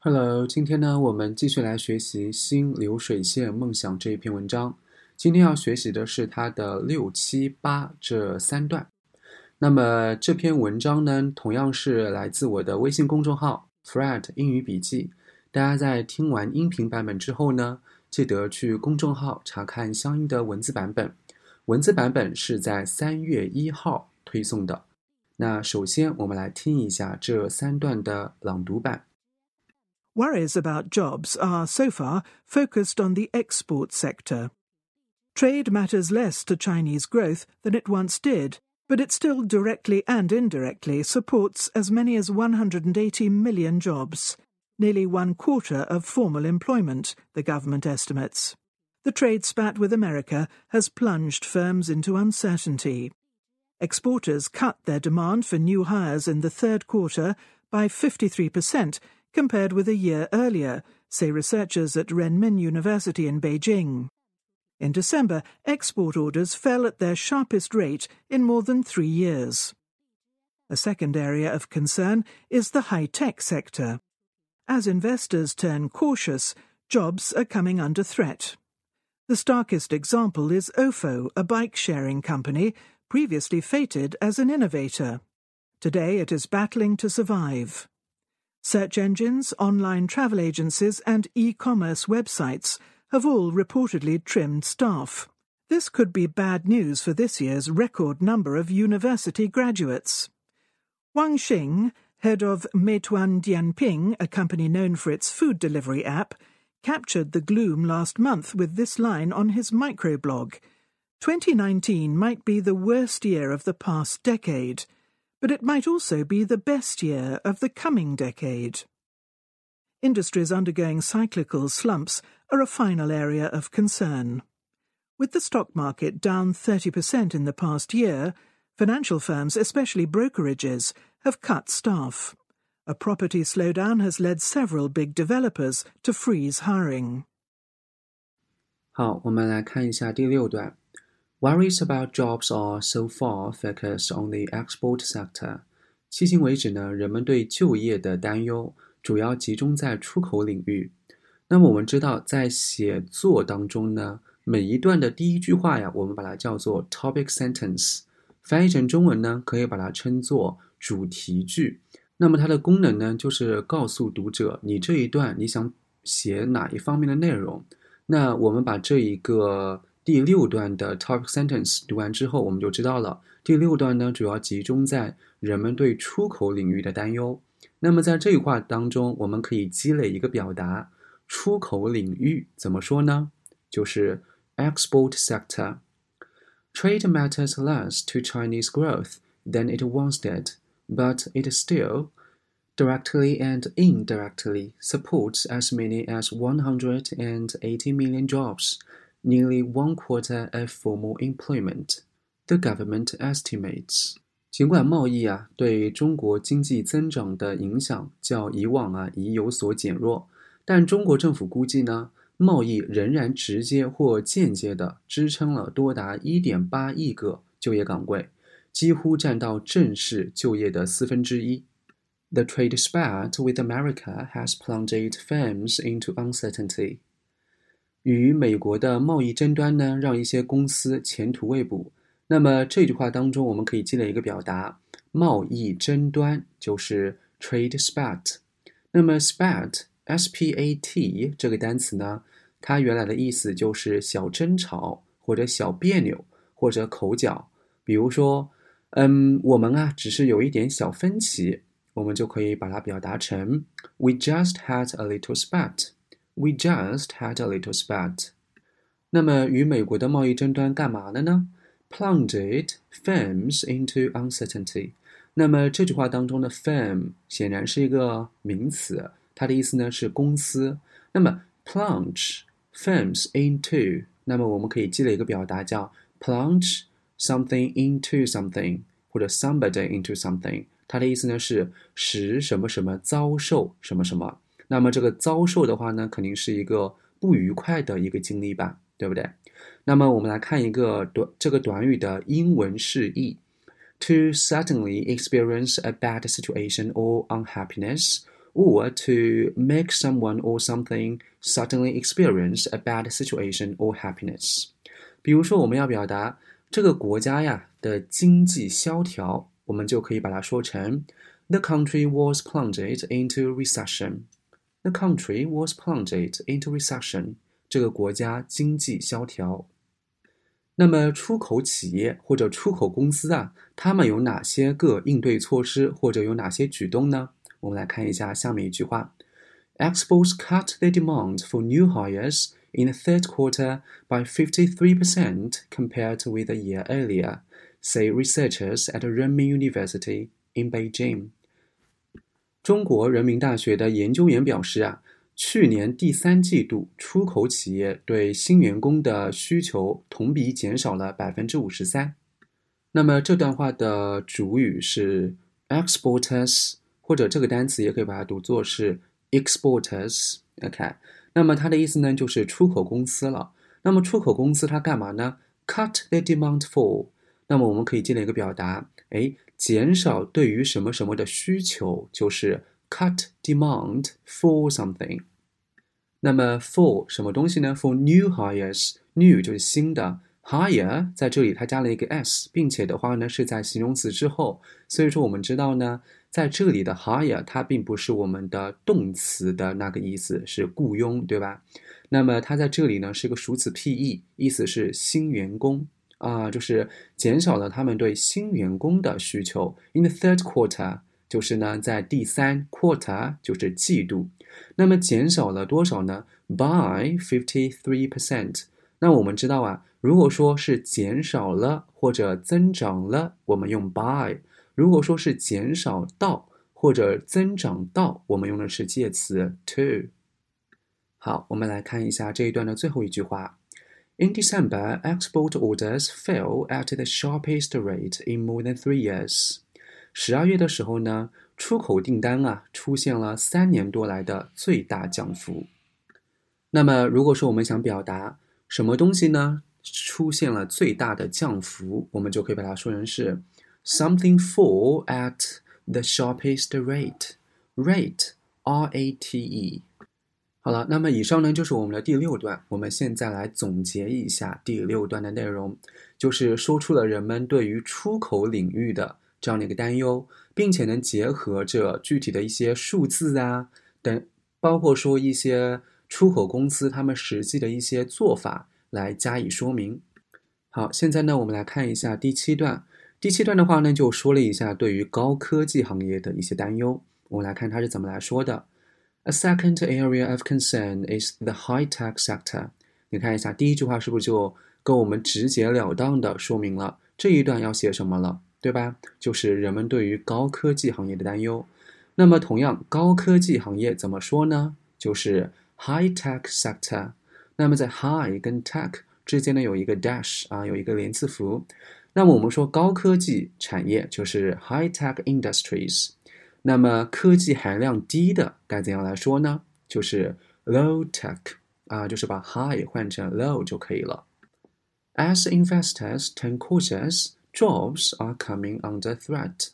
Hello，今天呢，我们继续来学习《新流水线梦想》这一篇文章。今天要学习的是它的六七八这三段。那么这篇文章呢，同样是来自我的微信公众号 Fred 英语笔记。大家在听完音频版本之后呢，记得去公众号查看相应的文字版本。文字版本是在三月一号推送的。那首先我们来听一下这三段的朗读版。Worries about jobs are, so far, focused on the export sector. Trade matters less to Chinese growth than it once did, but it still directly and indirectly supports as many as 180 million jobs, nearly one quarter of formal employment, the government estimates. The trade spat with America has plunged firms into uncertainty. Exporters cut their demand for new hires in the third quarter by 53% compared with a year earlier, say researchers at Renmin University in Beijing. In December, export orders fell at their sharpest rate in more than three years. A second area of concern is the high tech sector. As investors turn cautious, jobs are coming under threat. The starkest example is Ofo, a bike sharing company, previously fated as an innovator. Today it is battling to survive. Search engines, online travel agencies, and e commerce websites have all reportedly trimmed staff. This could be bad news for this year's record number of university graduates. Wang Xing, head of Meituan Dianping, a company known for its food delivery app, captured the gloom last month with this line on his microblog 2019 might be the worst year of the past decade but it might also be the best year of the coming decade. Industries undergoing cyclical slumps are a final area of concern. With the stock market down 30% in the past year, financial firms, especially brokerages, have cut staff. A property slowdown has led several big developers to freeze hiring. 好，我们来看一下第六段。 Worries about jobs are so far focused on the export sector。迄今为止呢，人们对就业的担忧主要集中在出口领域。那么我们知道，在写作当中呢，每一段的第一句话呀，我们把它叫做 topic sentence，翻译成中文呢，可以把它称作主题句。那么它的功能呢，就是告诉读者你这一段你想写哪一方面的内容。那我们把这一个。第六段的 topic sentence 读完之后，我们就知道了。第六段呢，主要集中在人们对出口领域的担忧。那么在这句话当中，我们可以积累一个表达：出口领域怎么说呢？就是 export sector。Trade matters less to Chinese growth than it once did, but it still directly and indirectly supports as many as 180 million jobs nearly one quarter of formal employment. The government estimates. 尽管贸易啊对中国经济增长的影响较以往啊已有所减弱，但中国政府估计呢，贸易仍然直接或间接的支撑了多达1.8亿个就业岗位，几乎占到正式就业的四分之一。The trade spat with America has plunged firms into uncertainty. 与美国的贸易争端呢，让一些公司前途未卜。那么这句话当中，我们可以积累一个表达：贸易争端就是 trade spat。那么 spat，s-p-a-t 这个单词呢，它原来的意思就是小争吵或者小别扭或者口角。比如说，嗯，我们啊只是有一点小分歧，我们就可以把它表达成 We just had a little spat。We just had a little spat。那么与美国的贸易争端干嘛了呢？Plunged firms into uncertainty。那么这句话当中的 firm 显然是一个名词，它的意思呢是公司。那么 plunge firms into，那么我们可以积累一个表达叫 plunge something into something，或者 somebody into something。它的意思呢是使什么什么遭受什么什么。那么这个遭受的话呢，肯定是一个不愉快的一个经历吧，对不对？那么我们来看一个短这个短语的英文释义：to suddenly experience a bad situation or unhappiness, or to make someone or something suddenly experience a bad situation or happiness。比如说，我们要表达这个国家呀的经济萧条，我们就可以把它说成 The country was plunged into recession. The country was plunged into recession. 这个国家经济萧条。那么，出口企业或者出口公司啊，他们有哪些个应对措施，或者有哪些举动呢？我们来看一下下面一句话：Exports cut their demand for new hires in the third quarter by 53% compared with a year earlier, say researchers at Renmin University in Beijing. 中国人民大学的研究员表示啊，去年第三季度出口企业对新员工的需求同比减少了百分之五十三。那么这段话的主语是 exporters，或者这个单词也可以把它读作是 exporters。OK，那么它的意思呢就是出口公司了。那么出口公司它干嘛呢？Cut the demand for。那么我们可以建立一个表达，哎。减少对于什么什么的需求，就是 cut demand for something。那么 for 什么东西呢？For new hires，new 就是新的，hire 在这里它加了一个 s，并且的话呢是在形容词之后，所以说我们知道呢，在这里的 hire 它并不是我们的动词的那个意思，是雇佣，对吧？那么它在这里呢是个数词 pe，意思是新员工。啊，就是减少了他们对新员工的需求。In the third quarter，就是呢，在第三 quarter，就是季度。那么减少了多少呢？By fifty three percent。那我们知道啊，如果说是减少了或者增长了，我们用 by；如果说是减少到或者增长到，我们用的是介词 to。好，我们来看一下这一段的最后一句话。In December, export orders fell at the sharpest rate in more than three years. 十二月的时候呢，出口订单啊出现了三年多来的最大降幅。那么，如果说我们想表达什么东西呢出现了最大的降幅，我们就可以把它说成是 something fall at the sharpest rate. Rate, R-A-T-E. 好了，那么以上呢就是我们的第六段。我们现在来总结一下第六段的内容，就是说出了人们对于出口领域的这样的一个担忧，并且能结合着具体的一些数字啊等，包括说一些出口公司他们实际的一些做法来加以说明。好，现在呢我们来看一下第七段。第七段的话呢就说了一下对于高科技行业的一些担忧。我们来看它是怎么来说的。A second area of concern is the high-tech sector。你看一下第一句话是不是就跟我们直截了当的说明了这一段要写什么了，对吧？就是人们对于高科技行业的担忧。那么同样，高科技行业怎么说呢？就是 high-tech sector。那么在 high 跟 tech 之间呢有一个 dash 啊，有一个连字符。那么我们说高科技产业就是 high-tech industries。那么科技含量低的该怎样来说呢？就是 low tech 啊，就是把 high 换成 low 就可以了。As investors turn cautious, jobs are coming under threat。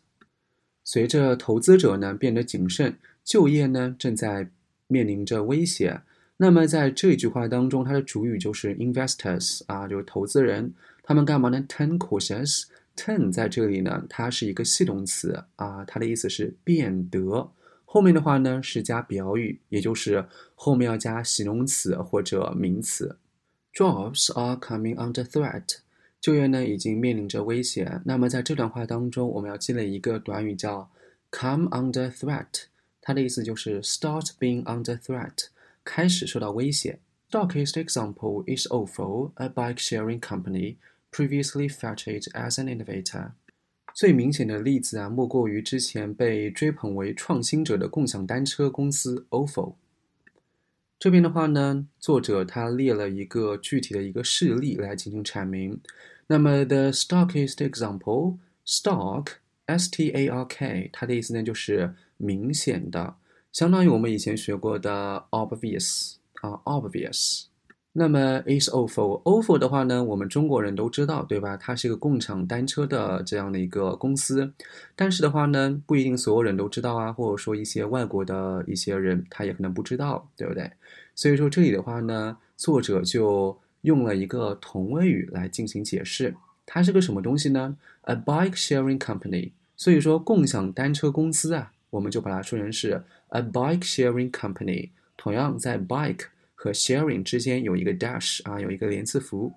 随着投资者呢变得谨慎，就业呢正在面临着威胁。那么在这句话当中，它的主语就是 investors 啊，就是投资人，他们干嘛呢？Turn cautious。Turn 在这里呢，它是一个系动词啊，它的意思是变得。后面的话呢是加表语，也就是后面要加形容词或者名词。Jobs are coming under threat，就业呢已经面临着威胁。那么在这段话当中，我们要积累一个短语叫 come under threat，它的意思就是 start being under threat，开始受到威胁。Darkest example is Ofo, a bike sharing company. Previously featured as an innovator，最明显的例子啊，莫过于之前被追捧为创新者的共享单车公司 Ofo。这边的话呢，作者他列了一个具体的一个事例来进行阐明。那么，the starkest example，stark，S-T-A-R-K，它的意思呢就是明显的，相当于我们以前学过的 obvious 啊，obvious。那么 is ofo，ofo 的话呢，我们中国人都知道，对吧？它是一个共享单车的这样的一个公司。但是的话呢，不一定所有人都知道啊，或者说一些外国的一些人，他也可能不知道，对不对？所以说这里的话呢，作者就用了一个同位语来进行解释，它是个什么东西呢？A bike sharing company。所以说共享单车公司啊，我们就把它说成是 a bike sharing company。同样在 bike。和 sharing 之间有一个 dash 啊，有一个连字符。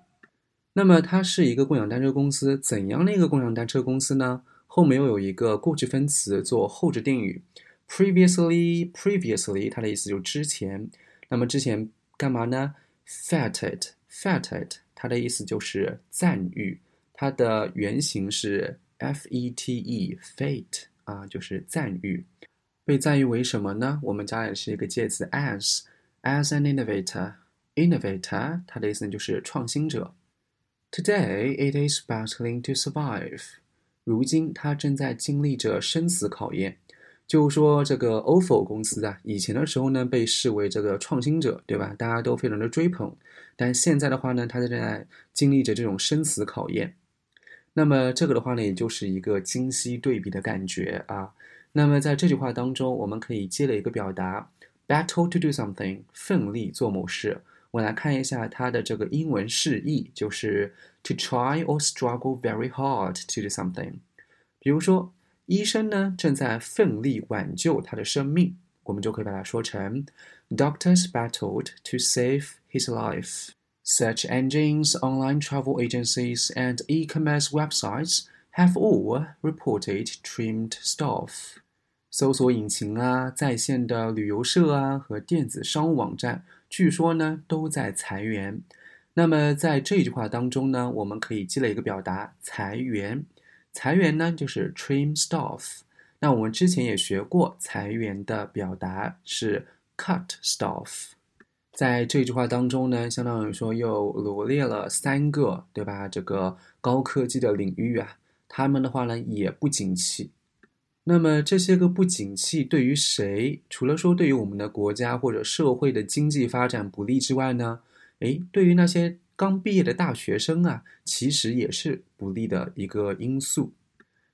那么它是一个共享单车公司，怎样的一个共享单车公司呢？后面又有一个过去分词做后置定语，previously，previously，它的意思就是之前。那么之前干嘛呢？feted，feted，它的意思就是赞誉。它的原型是 f-e-t-e，fate 啊，就是赞誉。被赞誉为什么呢？我们加的是一个介词 as。As an innovator, innovator，它的意思就是创新者。Today it is battling to survive。如今它正在经历着生死考验。就说这个 ofo 公司啊，以前的时候呢被视为这个创新者，对吧？大家都非常的追捧。但现在的话呢，它正在经历着这种生死考验。那么这个的话呢，也就是一个今昔对比的感觉啊。那么在这句话当中，我们可以接了一个表达。Battle to do something，奋力做某事。我来看一下它的这个英文释义，就是 to try or struggle very hard to do something。比如说，医生呢正在奋力挽救他的生命，我们就可以把它说成 Doctors battled to save his life. Search engines, online travel agencies, and e-commerce websites have all reported trimmed staff. 搜索引擎啊，在线的旅游社啊和电子商务网站，据说呢都在裁员。那么在这句话当中呢，我们可以积累一个表达裁员。裁员呢就是 trim staff。那我们之前也学过，裁员的表达是 cut staff。在这句话当中呢，相当于说又罗列了三个，对吧？这个高科技的领域啊，他们的话呢也不景气。那么这些个不景气对于谁？除了说对于我们的国家或者社会的经济发展不利之外呢？诶，对于那些刚毕业的大学生啊，其实也是不利的一个因素。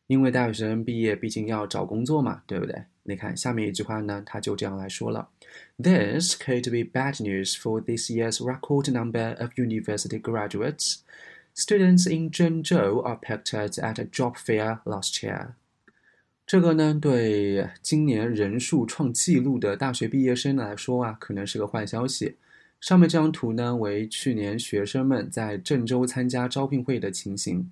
因为大学生毕业毕竟要找工作嘛，对不对？你看下面一句话呢，他就这样来说了：This could be bad news for this year's record number of university graduates. Students in Zhengzhou are picked at a job fair last year. 这个呢，对今年人数创纪录的大学毕业生来说啊，可能是个坏消息。上面这张图呢，为去年学生们在郑州参加招聘会的情形。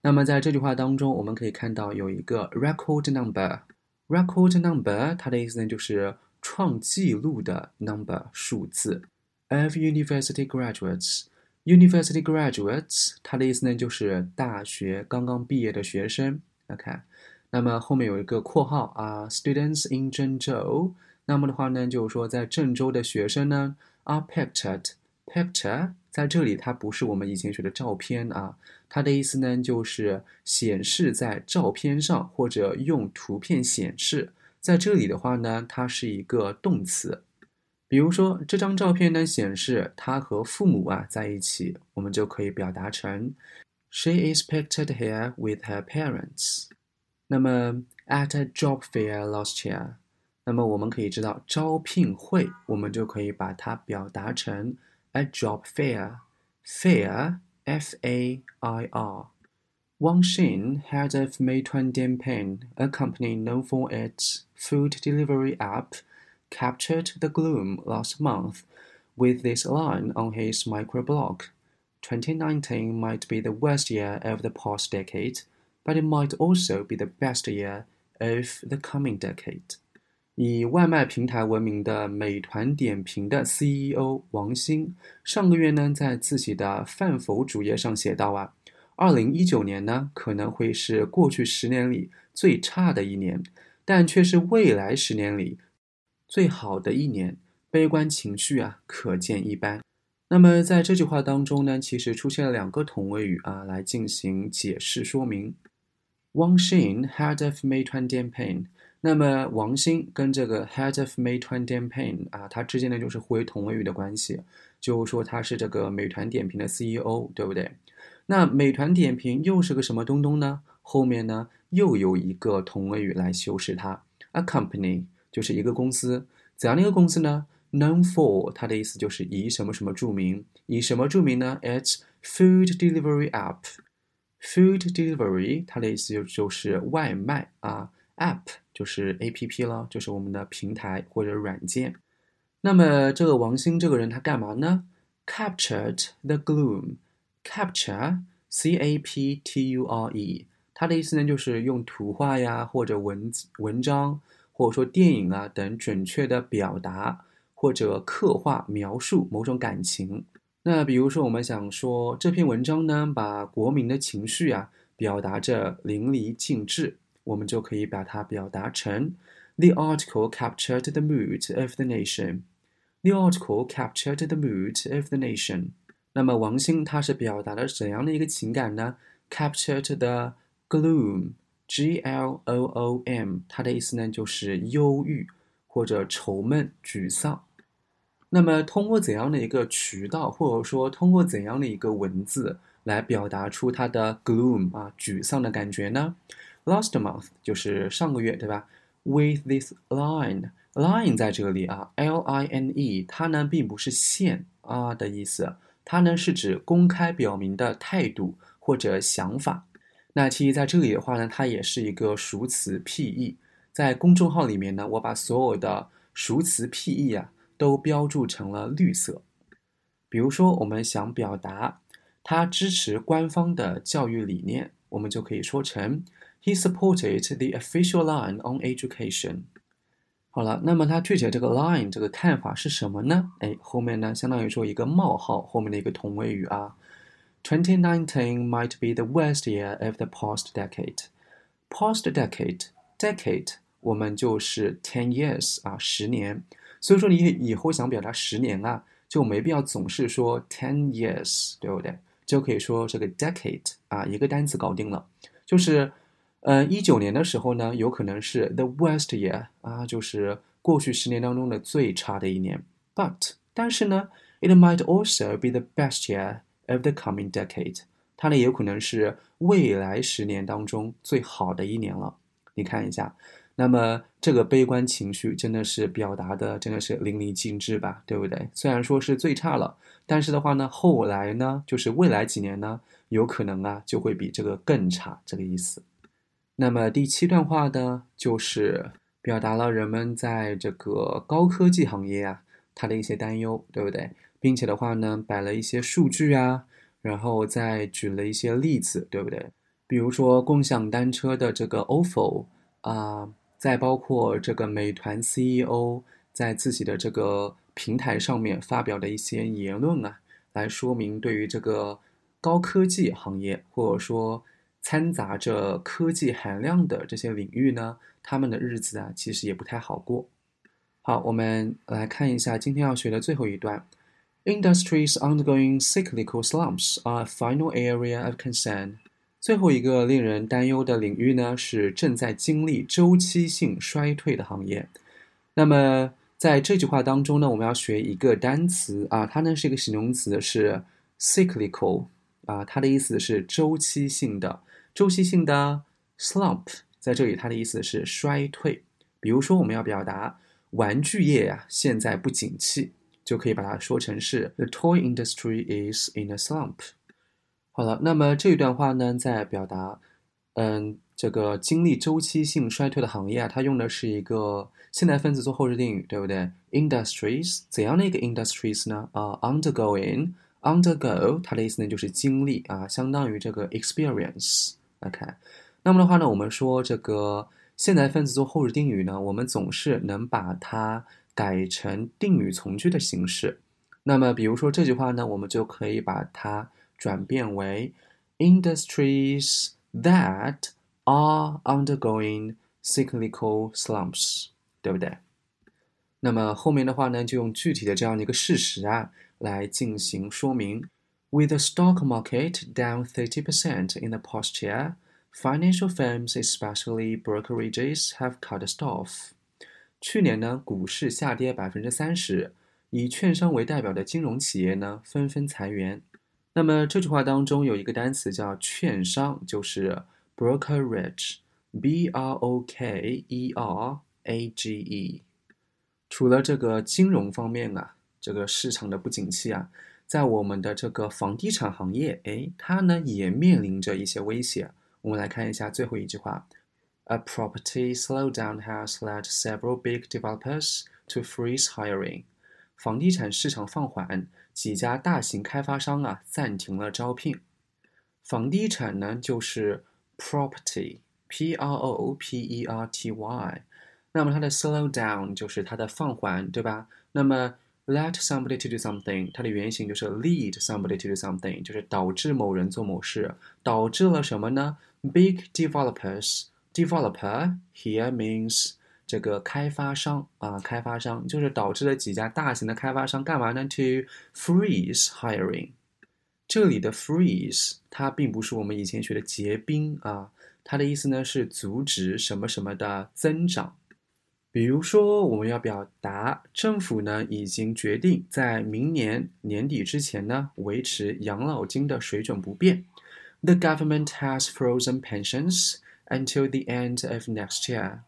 那么在这句话当中，我们可以看到有一个 record number，record number，它的意思呢就是创纪录的 number 数字。Of university graduates，university graduates，它的意思呢就是大学刚刚毕业的学生。OK。那么后面有一个括号啊，students in Zhengzhou。那么的话呢，就是说在郑州的学生呢，are pictured。picture 在这里它不是我们以前学的照片啊，它的意思呢就是显示在照片上或者用图片显示。在这里的话呢，它是一个动词。比如说这张照片呢显示他和父母啊在一起，我们就可以表达成 She is pictured here with her parents。那么，at a job fair last year，那么我们可以知道招聘会，我们就可以把它表达成 a job fair。fair，f-a-i-r。Wang Xin, head of Meituan Dianping, a company known for its food delivery app, captured the gloom last month with this line on his microblog. 2019 might be the worst year of the past decade, but it might also be the best year of the coming decade。以外卖平台闻名的美团点评的 CEO 王兴，上个月呢，在自己的饭否主页上写道啊，二零一九年呢可能会是过去十年里最差的一年，但却是未来十年里最好的一年。悲观情绪啊，可见一斑。那么在这句话当中呢，其实出现了两个同位语啊，来进行解释说明。Wang Xin, head of Meituan Dianping，那么王兴跟这个 head of Meituan Dianping 啊，他之间呢就是互为同位语的关系，就说他是这个美团点评的 CEO，对不对？那美团点评又是个什么东东呢？后面呢又有一个同位语来修饰它，a company 就是一个公司，怎样的一个公司呢？Known for 它的意思就是以什么什么著名，以什么著名呢？It's food delivery app。Food delivery 它的意思就就是外卖啊，app 就是 A P P 了，就是我们的平台或者软件。那么这个王兴这个人他干嘛呢？Captured the gloom，capture C A P T U R E，它的意思呢就是用图画呀或者文字文章或者说电影啊等准确的表达或者刻画描述某种感情。那比如说，我们想说这篇文章呢，把国民的情绪啊表达着淋漓尽致，我们就可以把它表达成 The article captured the mood of the nation. The article captured the mood of the nation. 那么王兴他是表达了怎样的一个情感呢？Captured the gloom, G-L-O-O-M，它的意思呢就是忧郁或者愁闷、沮丧。那么，通过怎样的一个渠道，或者说通过怎样的一个文字来表达出他的 gloom 啊，沮丧的感觉呢？Last month 就是上个月，对吧？With this line，line 在这里啊，L-I-N-E，它呢并不是线啊的意思，它呢是指公开表明的态度或者想法。那其实在这里的话呢，它也是一个熟词僻义。在公众号里面呢，我把所有的熟词僻义啊。都标注成了绿色。比如说，我们想表达他支持官方的教育理念，我们就可以说成 He supported the official line on education。好了，那么他具体这个 line 这个看法是什么呢？哎，后面呢相当于说一个冒号后面的一个同位语啊。Twenty nineteen might be the worst year of the past decade. Past decade, decade，我们就是 ten years 啊，十年。所以说，你以后想表达十年啊，就没必要总是说 ten years，对不对？就可以说这个 decade 啊，一个单词搞定了。就是，呃，一九年的时候呢，有可能是 the worst year 啊，就是过去十年当中的最差的一年。But 但是呢，it might also be the best year of the coming decade，它呢也有可能是未来十年当中最好的一年了。你看一下。那么这个悲观情绪真的是表达的真的是淋漓尽致吧，对不对？虽然说是最差了，但是的话呢，后来呢，就是未来几年呢，有可能啊就会比这个更差，这个意思。那么第七段话呢，就是表达了人们在这个高科技行业啊，他的一些担忧，对不对？并且的话呢，摆了一些数据啊，然后再举了一些例子，对不对？比如说共享单车的这个 ofo 啊。再包括这个美团 CEO 在自己的这个平台上面发表的一些言论啊，来说明对于这个高科技行业或者说掺杂着科技含量的这些领域呢，他们的日子啊，其实也不太好过。好，我们来看一下今天要学的最后一段：Industries undergoing cyclical slumps are a final area of concern. 最后一个令人担忧的领域呢，是正在经历周期性衰退的行业。那么在这句话当中呢，我们要学一个单词啊，它呢是一个形容词，是 cyclical 啊，它的意思是周期性的。周期性的 slump 在这里，它的意思是衰退。比如说，我们要表达玩具业呀现在不景气，就可以把它说成是 the toy industry is in a slump。好了，那么这一段话呢，在表达，嗯，这个经历周期性衰退的行业啊，它用的是一个现代分词做后置定语，对不对？Industries 怎样的一个 industries 呢？啊，undergoing，undergo，它的意思呢就是经历啊，相当于这个 experience。OK，那么的话呢，我们说这个现代分词做后置定语呢，我们总是能把它改成定语从句的形式。那么比如说这句话呢，我们就可以把它。转变为 industries that are undergoing cyclical slumps，对不对？那么后面的话呢，就用具体的这样的一个事实啊来进行说明。With the stock market down 30% in the past year, Financial firms, especially brokerages, have cut staff. 去年呢，股市下跌百分之三十，以券商为代表的金融企业呢纷纷裁员。 那么这句话当中有一个单词叫券商，就是 brokerage，b r o k e r a g e。除了这个金融方面啊，这个市场的不景气啊，在我们的这个房地产行业，哎，它呢也面临着一些威胁。我们来看一下最后一句话。A property slowdown has led several big developers to freeze hiring. 房地产市场放缓，几家大型开发商啊暂停了招聘。房地产呢就是 property，p r o p e r t y。那么它的 slow down 就是它的放缓，对吧？那么 let somebody to do something，它的原型就是 lead somebody to do something，就是导致某人做某事，导致了什么呢？Big developers。Developer here means 这个开发商啊，开发商就是导致了几家大型的开发商干嘛呢？To freeze hiring。这里的 freeze 它并不是我们以前学的结冰啊，它的意思呢是阻止什么什么的增长。比如说，我们要表达政府呢已经决定在明年年底之前呢维持养老金的水准不变。The government has frozen pensions. until the end of next year.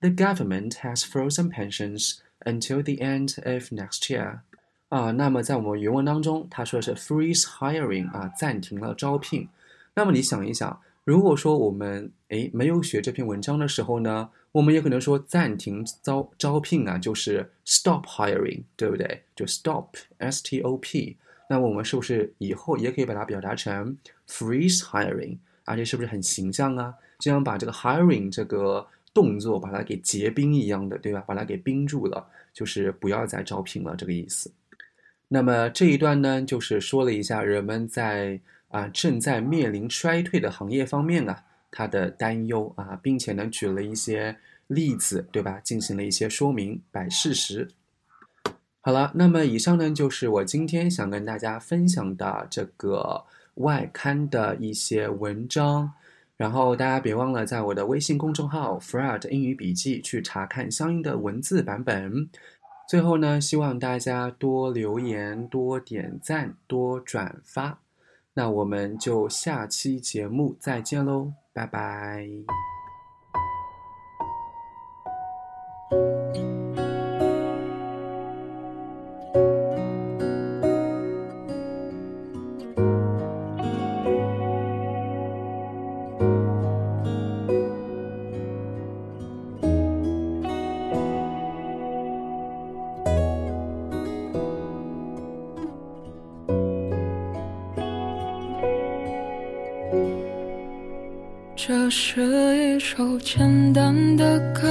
The government has frozen pensions until the end of next year. 啊，那么在我们原文当中，他说的是 freeze hiring 啊，暂停了招聘。那么你想一想，如果说我们诶没有学这篇文章的时候呢，我们也可能说暂停招招聘啊，就是 stop hiring，对不对？就 stop，s t o p。那么我们是不是以后也可以把它表达成 freeze hiring？而且是不是很形象啊？这样把这个 hiring 这个动作把它给结冰一样的，对吧？把它给冰住了，就是不要再招聘了这个意思。那么这一段呢，就是说了一下人们在啊正在面临衰退的行业方面啊，他的担忧啊，并且呢举了一些例子，对吧？进行了一些说明，摆事实。好了，那么以上呢就是我今天想跟大家分享的这个外刊的一些文章。然后大家别忘了在我的微信公众号 “Fred 英语笔记”去查看相应的文字版本。最后呢，希望大家多留言、多点赞、多转发。那我们就下期节目再见喽，拜拜。简单的歌，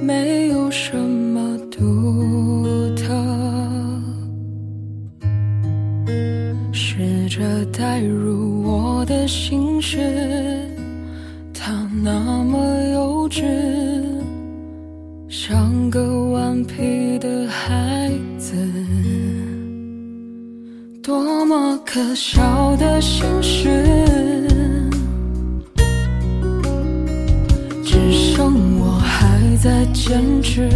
没有什么独特。试着带入我的心事，它那么幼稚，像个顽皮的孩子。多么可笑的心事，在坚持。